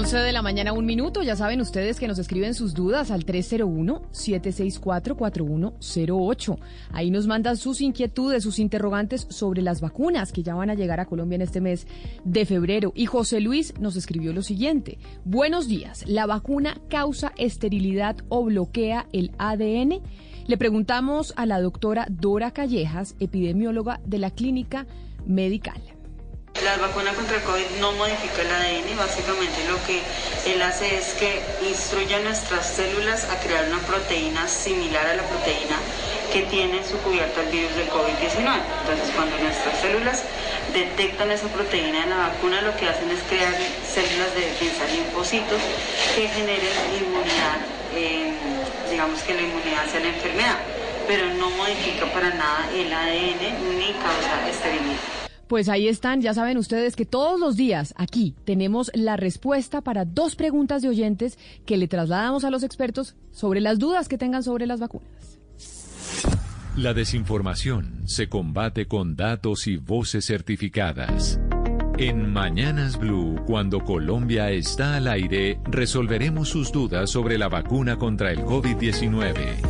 11 de la mañana, un minuto. Ya saben ustedes que nos escriben sus dudas al 301-764-4108. Ahí nos mandan sus inquietudes, sus interrogantes sobre las vacunas que ya van a llegar a Colombia en este mes de febrero. Y José Luis nos escribió lo siguiente. Buenos días. ¿La vacuna causa esterilidad o bloquea el ADN? Le preguntamos a la doctora Dora Callejas, epidemióloga de la Clínica Medical. La vacuna contra el COVID no modifica el ADN, básicamente lo que él hace es que instruye a nuestras células a crear una proteína similar a la proteína que tiene su cubierta el virus del COVID-19. Entonces, cuando nuestras células detectan esa proteína en la vacuna, lo que hacen es crear células de defensa, linfocitos, que generen inmunidad, eh, digamos que la inmunidad hacia la enfermedad, pero no modifica para nada el ADN ni causa esterilidad. Pues ahí están, ya saben ustedes que todos los días aquí tenemos la respuesta para dos preguntas de oyentes que le trasladamos a los expertos sobre las dudas que tengan sobre las vacunas. La desinformación se combate con datos y voces certificadas. En Mañanas Blue, cuando Colombia está al aire, resolveremos sus dudas sobre la vacuna contra el COVID-19.